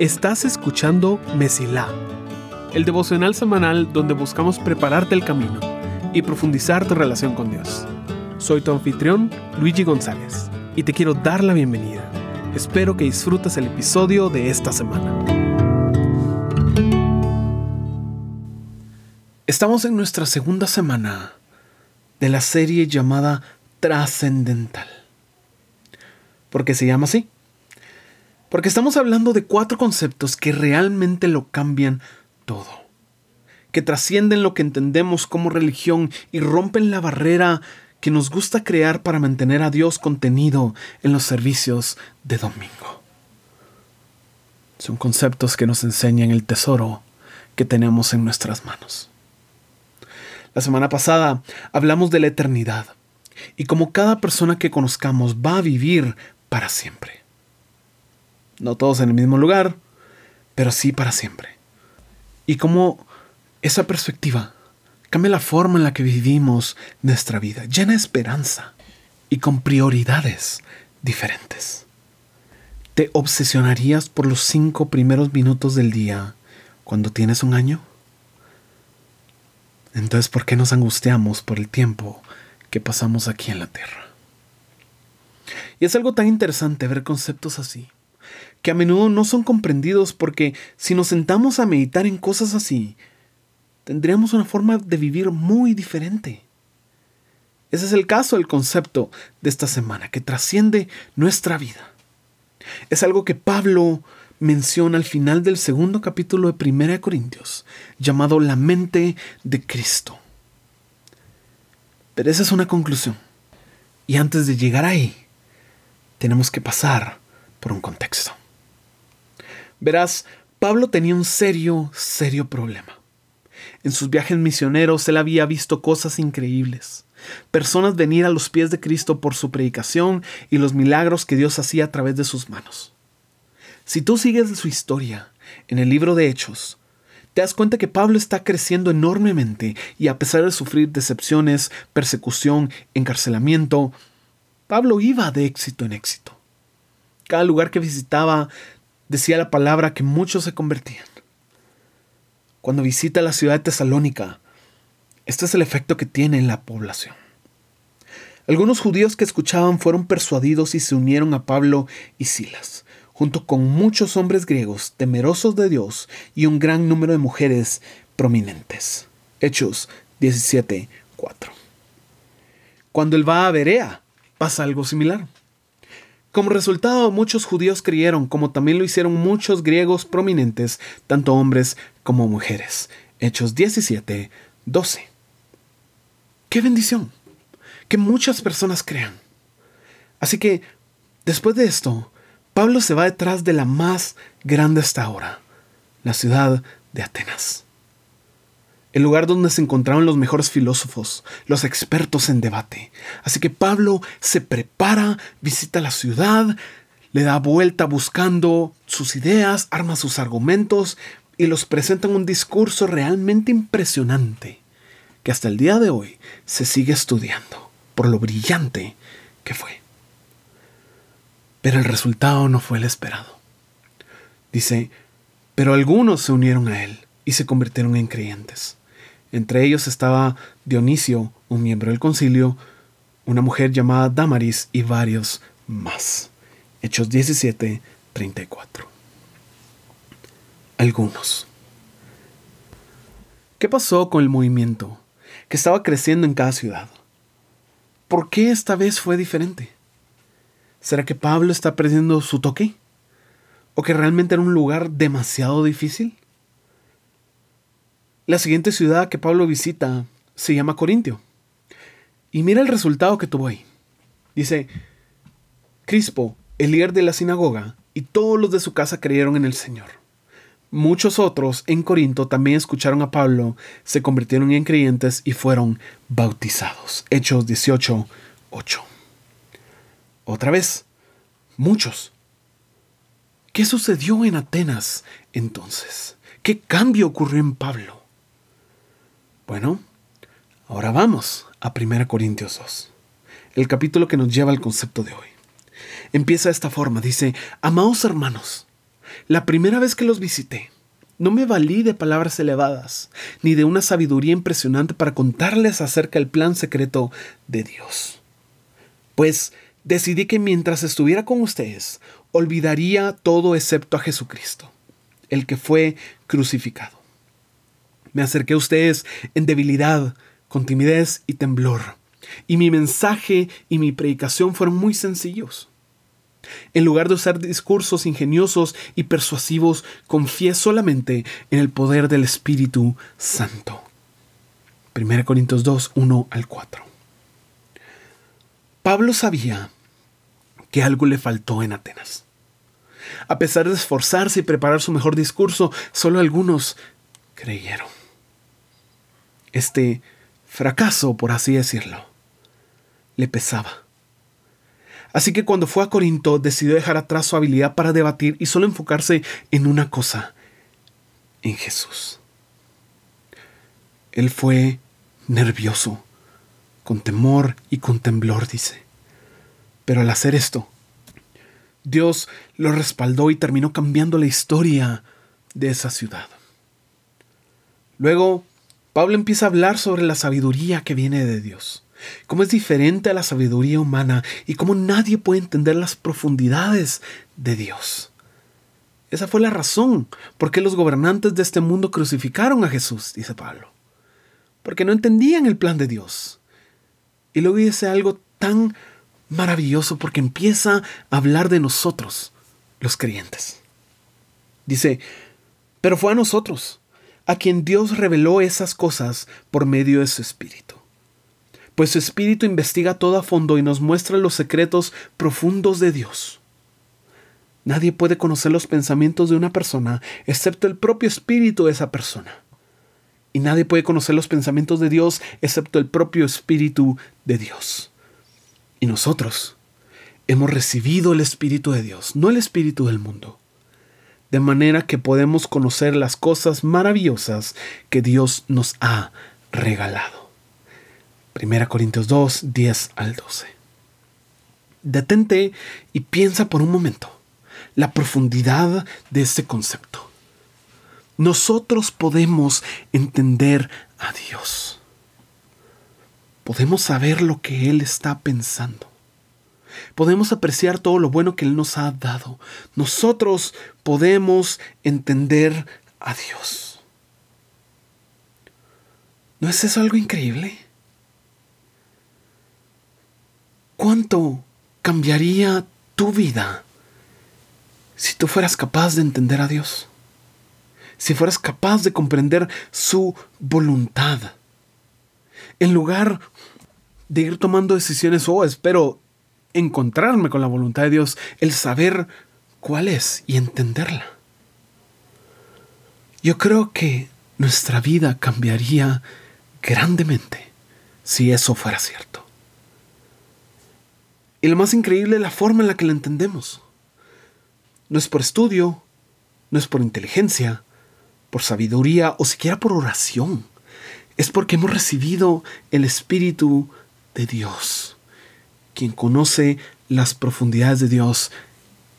Estás escuchando Mesilá, el devocional semanal donde buscamos prepararte el camino y profundizar tu relación con Dios. Soy tu anfitrión, Luigi González, y te quiero dar la bienvenida. Espero que disfrutes el episodio de esta semana. Estamos en nuestra segunda semana de la serie llamada Trascendental. ¿Por qué se llama así? Porque estamos hablando de cuatro conceptos que realmente lo cambian todo, que trascienden lo que entendemos como religión y rompen la barrera que nos gusta crear para mantener a Dios contenido en los servicios de domingo. Son conceptos que nos enseñan el tesoro que tenemos en nuestras manos. La semana pasada hablamos de la eternidad y cómo cada persona que conozcamos va a vivir para siempre. No todos en el mismo lugar, pero sí para siempre. Y cómo esa perspectiva cambia la forma en la que vivimos nuestra vida, llena de esperanza y con prioridades diferentes. ¿Te obsesionarías por los cinco primeros minutos del día cuando tienes un año? Entonces, ¿por qué nos angustiamos por el tiempo que pasamos aquí en la Tierra? Y es algo tan interesante ver conceptos así, que a menudo no son comprendidos porque si nos sentamos a meditar en cosas así, tendríamos una forma de vivir muy diferente. Ese es el caso del concepto de esta semana, que trasciende nuestra vida. Es algo que Pablo menciona al final del segundo capítulo de 1 Corintios, llamado la mente de Cristo. Pero esa es una conclusión. Y antes de llegar ahí, tenemos que pasar por un contexto. Verás, Pablo tenía un serio, serio problema. En sus viajes misioneros él había visto cosas increíbles. Personas venir a los pies de Cristo por su predicación y los milagros que Dios hacía a través de sus manos. Si tú sigues su historia en el libro de Hechos, te das cuenta que Pablo está creciendo enormemente y a pesar de sufrir decepciones, persecución, encarcelamiento, Pablo iba de éxito en éxito. Cada lugar que visitaba decía la palabra que muchos se convertían. Cuando visita la ciudad de Tesalónica, este es el efecto que tiene en la población. Algunos judíos que escuchaban fueron persuadidos y se unieron a Pablo y Silas, junto con muchos hombres griegos temerosos de Dios y un gran número de mujeres prominentes. Hechos 17:4. Cuando él va a Berea, pasa algo similar. Como resultado, muchos judíos creyeron, como también lo hicieron muchos griegos prominentes, tanto hombres como mujeres. Hechos 17, 12. ¡Qué bendición! Que muchas personas crean. Así que, después de esto, Pablo se va detrás de la más grande hasta ahora, la ciudad de Atenas el lugar donde se encontraban los mejores filósofos, los expertos en debate. Así que Pablo se prepara, visita la ciudad, le da vuelta buscando sus ideas, arma sus argumentos y los presenta en un discurso realmente impresionante que hasta el día de hoy se sigue estudiando por lo brillante que fue. Pero el resultado no fue el esperado. Dice, pero algunos se unieron a él y se convirtieron en creyentes. Entre ellos estaba Dionisio, un miembro del concilio, una mujer llamada Damaris y varios más. Hechos 17, 34. Algunos. ¿Qué pasó con el movimiento que estaba creciendo en cada ciudad? ¿Por qué esta vez fue diferente? ¿Será que Pablo está perdiendo su toque? ¿O que realmente era un lugar demasiado difícil? La siguiente ciudad que Pablo visita se llama Corintio. Y mira el resultado que tuvo ahí. Dice, Crispo, el líder de la sinagoga, y todos los de su casa creyeron en el Señor. Muchos otros en Corinto también escucharon a Pablo, se convirtieron en creyentes y fueron bautizados. Hechos 18, 8. Otra vez, muchos. ¿Qué sucedió en Atenas entonces? ¿Qué cambio ocurrió en Pablo? Bueno, ahora vamos a 1 Corintios 2, el capítulo que nos lleva al concepto de hoy. Empieza de esta forma, dice, Amados hermanos, la primera vez que los visité, no me valí de palabras elevadas, ni de una sabiduría impresionante para contarles acerca del plan secreto de Dios. Pues decidí que mientras estuviera con ustedes, olvidaría todo excepto a Jesucristo, el que fue crucificado. Me acerqué a ustedes en debilidad, con timidez y temblor, y mi mensaje y mi predicación fueron muy sencillos. En lugar de usar discursos ingeniosos y persuasivos, confié solamente en el poder del Espíritu Santo. 1 Corintios 2, 1 al 4. Pablo sabía que algo le faltó en Atenas. A pesar de esforzarse y preparar su mejor discurso, solo algunos creyeron. Este fracaso, por así decirlo, le pesaba. Así que cuando fue a Corinto decidió dejar atrás su habilidad para debatir y solo enfocarse en una cosa, en Jesús. Él fue nervioso, con temor y con temblor, dice. Pero al hacer esto, Dios lo respaldó y terminó cambiando la historia de esa ciudad. Luego, Pablo empieza a hablar sobre la sabiduría que viene de Dios cómo es diferente a la sabiduría humana y cómo nadie puede entender las profundidades de Dios. Esa fue la razón por qué los gobernantes de este mundo crucificaron a Jesús, dice Pablo. Porque no entendían el plan de Dios. Y luego dice algo tan maravilloso porque empieza a hablar de nosotros, los creyentes. Dice, pero fue a nosotros, a quien Dios reveló esas cosas por medio de su Espíritu pues su espíritu investiga todo a fondo y nos muestra los secretos profundos de Dios. Nadie puede conocer los pensamientos de una persona excepto el propio espíritu de esa persona. Y nadie puede conocer los pensamientos de Dios excepto el propio espíritu de Dios. Y nosotros hemos recibido el espíritu de Dios, no el espíritu del mundo. De manera que podemos conocer las cosas maravillosas que Dios nos ha regalado. 1 Corintios 2, 10 al 12. Detente y piensa por un momento la profundidad de este concepto. Nosotros podemos entender a Dios. Podemos saber lo que Él está pensando. Podemos apreciar todo lo bueno que Él nos ha dado. Nosotros podemos entender a Dios. ¿No es eso algo increíble? ¿Cuánto cambiaría tu vida si tú fueras capaz de entender a Dios? Si fueras capaz de comprender su voluntad. En lugar de ir tomando decisiones, oh, espero encontrarme con la voluntad de Dios, el saber cuál es y entenderla. Yo creo que nuestra vida cambiaría grandemente si eso fuera cierto. Y lo más increíble es la forma en la que la entendemos. No es por estudio, no es por inteligencia, por sabiduría o siquiera por oración. Es porque hemos recibido el Espíritu de Dios, quien conoce las profundidades de Dios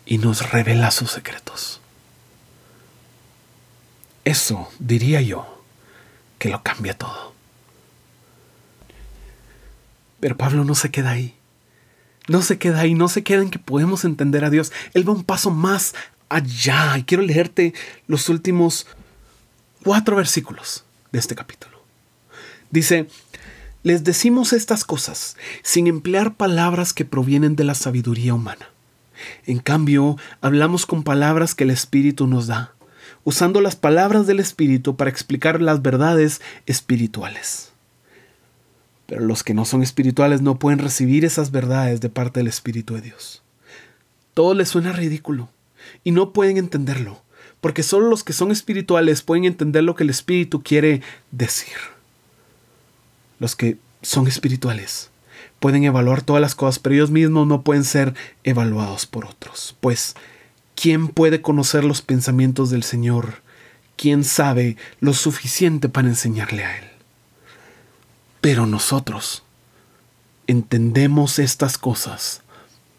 y nos revela sus secretos. Eso, diría yo, que lo cambia todo. Pero Pablo no se queda ahí. No se queda ahí, no se queda en que podemos entender a Dios. Él va un paso más allá. Y quiero leerte los últimos cuatro versículos de este capítulo. Dice, les decimos estas cosas sin emplear palabras que provienen de la sabiduría humana. En cambio, hablamos con palabras que el Espíritu nos da, usando las palabras del Espíritu para explicar las verdades espirituales. Pero los que no son espirituales no pueden recibir esas verdades de parte del Espíritu de Dios. Todo les suena ridículo y no pueden entenderlo, porque solo los que son espirituales pueden entender lo que el Espíritu quiere decir. Los que son espirituales pueden evaluar todas las cosas, pero ellos mismos no pueden ser evaluados por otros. Pues, ¿quién puede conocer los pensamientos del Señor? ¿Quién sabe lo suficiente para enseñarle a Él? Pero nosotros entendemos estas cosas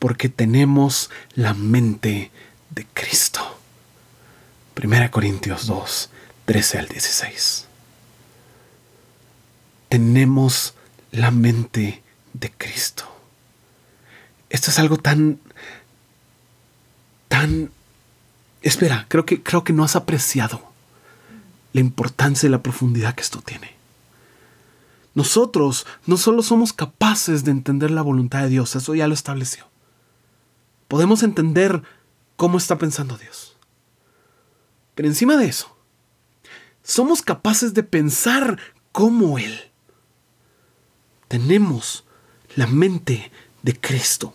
porque tenemos la mente de Cristo. 1 Corintios 2, 13 al 16. Tenemos la mente de Cristo. Esto es algo tan, tan... Espera, creo que, creo que no has apreciado la importancia y la profundidad que esto tiene. Nosotros no solo somos capaces de entender la voluntad de Dios, eso ya lo estableció. Podemos entender cómo está pensando Dios. Pero encima de eso, somos capaces de pensar como Él. Tenemos la mente de Cristo.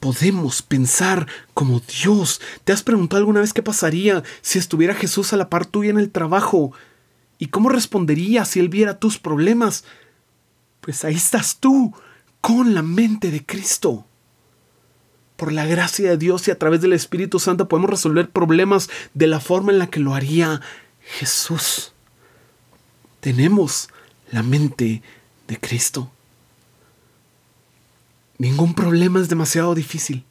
Podemos pensar como Dios. ¿Te has preguntado alguna vez qué pasaría si estuviera Jesús a la par tuya en el trabajo? ¿Y cómo respondería si Él viera tus problemas? Pues ahí estás tú, con la mente de Cristo. Por la gracia de Dios y a través del Espíritu Santo podemos resolver problemas de la forma en la que lo haría Jesús. Tenemos la mente de Cristo. Ningún problema es demasiado difícil.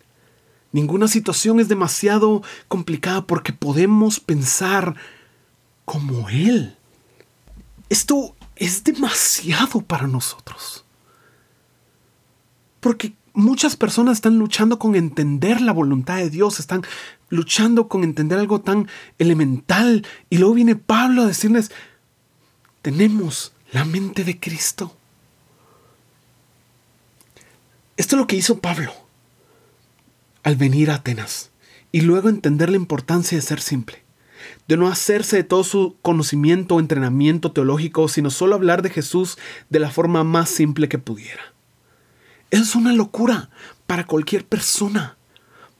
Ninguna situación es demasiado complicada porque podemos pensar como Él. Esto es demasiado para nosotros. Porque muchas personas están luchando con entender la voluntad de Dios, están luchando con entender algo tan elemental. Y luego viene Pablo a decirles, tenemos la mente de Cristo. Esto es lo que hizo Pablo al venir a Atenas y luego entender la importancia de ser simple, de no hacerse de todo su conocimiento o entrenamiento teológico, sino solo hablar de Jesús de la forma más simple que pudiera. Es una locura para cualquier persona.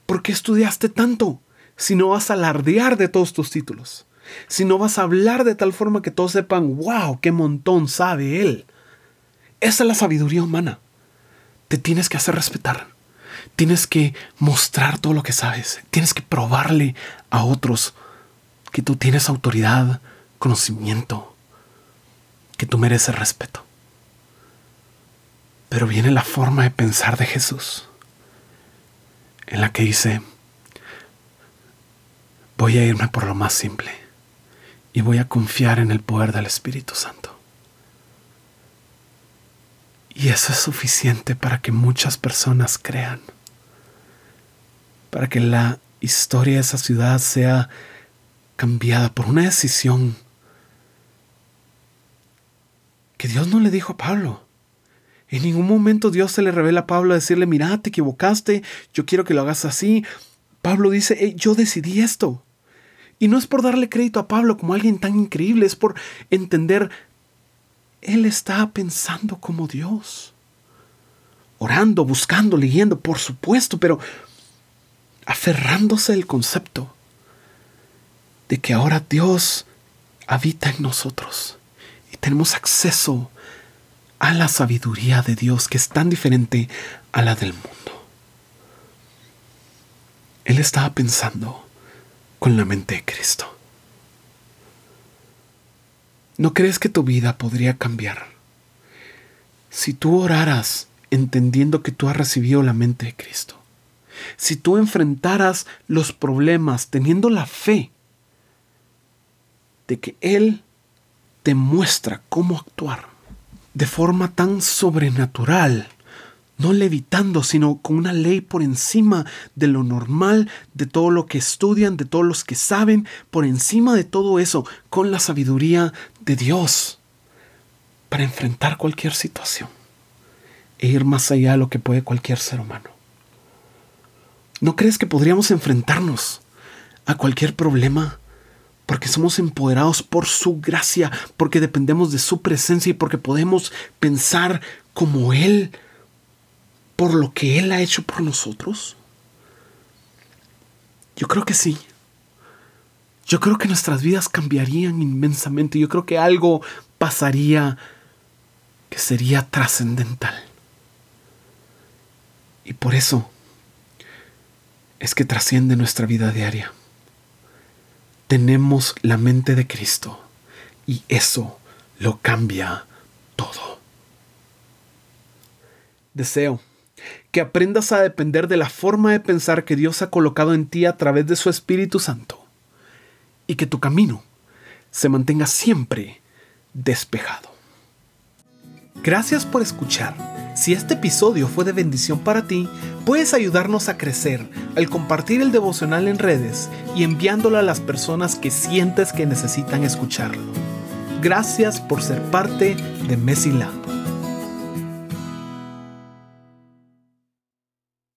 ¿Por qué estudiaste tanto si no vas a alardear de todos tus títulos? Si no vas a hablar de tal forma que todos sepan, wow, qué montón sabe él. Esa es la sabiduría humana te tienes que hacer respetar. Tienes que mostrar todo lo que sabes. Tienes que probarle a otros que tú tienes autoridad, conocimiento, que tú mereces respeto. Pero viene la forma de pensar de Jesús, en la que dice, voy a irme por lo más simple y voy a confiar en el poder del Espíritu Santo. Y eso es suficiente para que muchas personas crean. Para que la historia de esa ciudad sea cambiada por una decisión que Dios no le dijo a Pablo. En ningún momento Dios se le revela a Pablo a decirle, mira, te equivocaste, yo quiero que lo hagas así. Pablo dice, yo decidí esto. Y no es por darle crédito a Pablo como alguien tan increíble, es por entender él está pensando como Dios. Orando, buscando, leyendo, por supuesto, pero aferrándose al concepto de que ahora Dios habita en nosotros y tenemos acceso a la sabiduría de Dios que es tan diferente a la del mundo. Él estaba pensando con la mente de Cristo. ¿No crees que tu vida podría cambiar si tú oraras entendiendo que tú has recibido la mente de Cristo? Si tú enfrentaras los problemas teniendo la fe de que Él te muestra cómo actuar de forma tan sobrenatural no levitando, sino con una ley por encima de lo normal, de todo lo que estudian, de todos los que saben, por encima de todo eso, con la sabiduría de Dios, para enfrentar cualquier situación e ir más allá de lo que puede cualquier ser humano. ¿No crees que podríamos enfrentarnos a cualquier problema? Porque somos empoderados por su gracia, porque dependemos de su presencia y porque podemos pensar como Él por lo que Él ha hecho por nosotros? Yo creo que sí. Yo creo que nuestras vidas cambiarían inmensamente. Yo creo que algo pasaría que sería trascendental. Y por eso es que trasciende nuestra vida diaria. Tenemos la mente de Cristo y eso lo cambia todo. Deseo que aprendas a depender de la forma de pensar que Dios ha colocado en ti a través de su Espíritu Santo y que tu camino se mantenga siempre despejado. Gracias por escuchar. Si este episodio fue de bendición para ti, puedes ayudarnos a crecer al compartir el devocional en redes y enviándolo a las personas que sientes que necesitan escucharlo. Gracias por ser parte de Messi.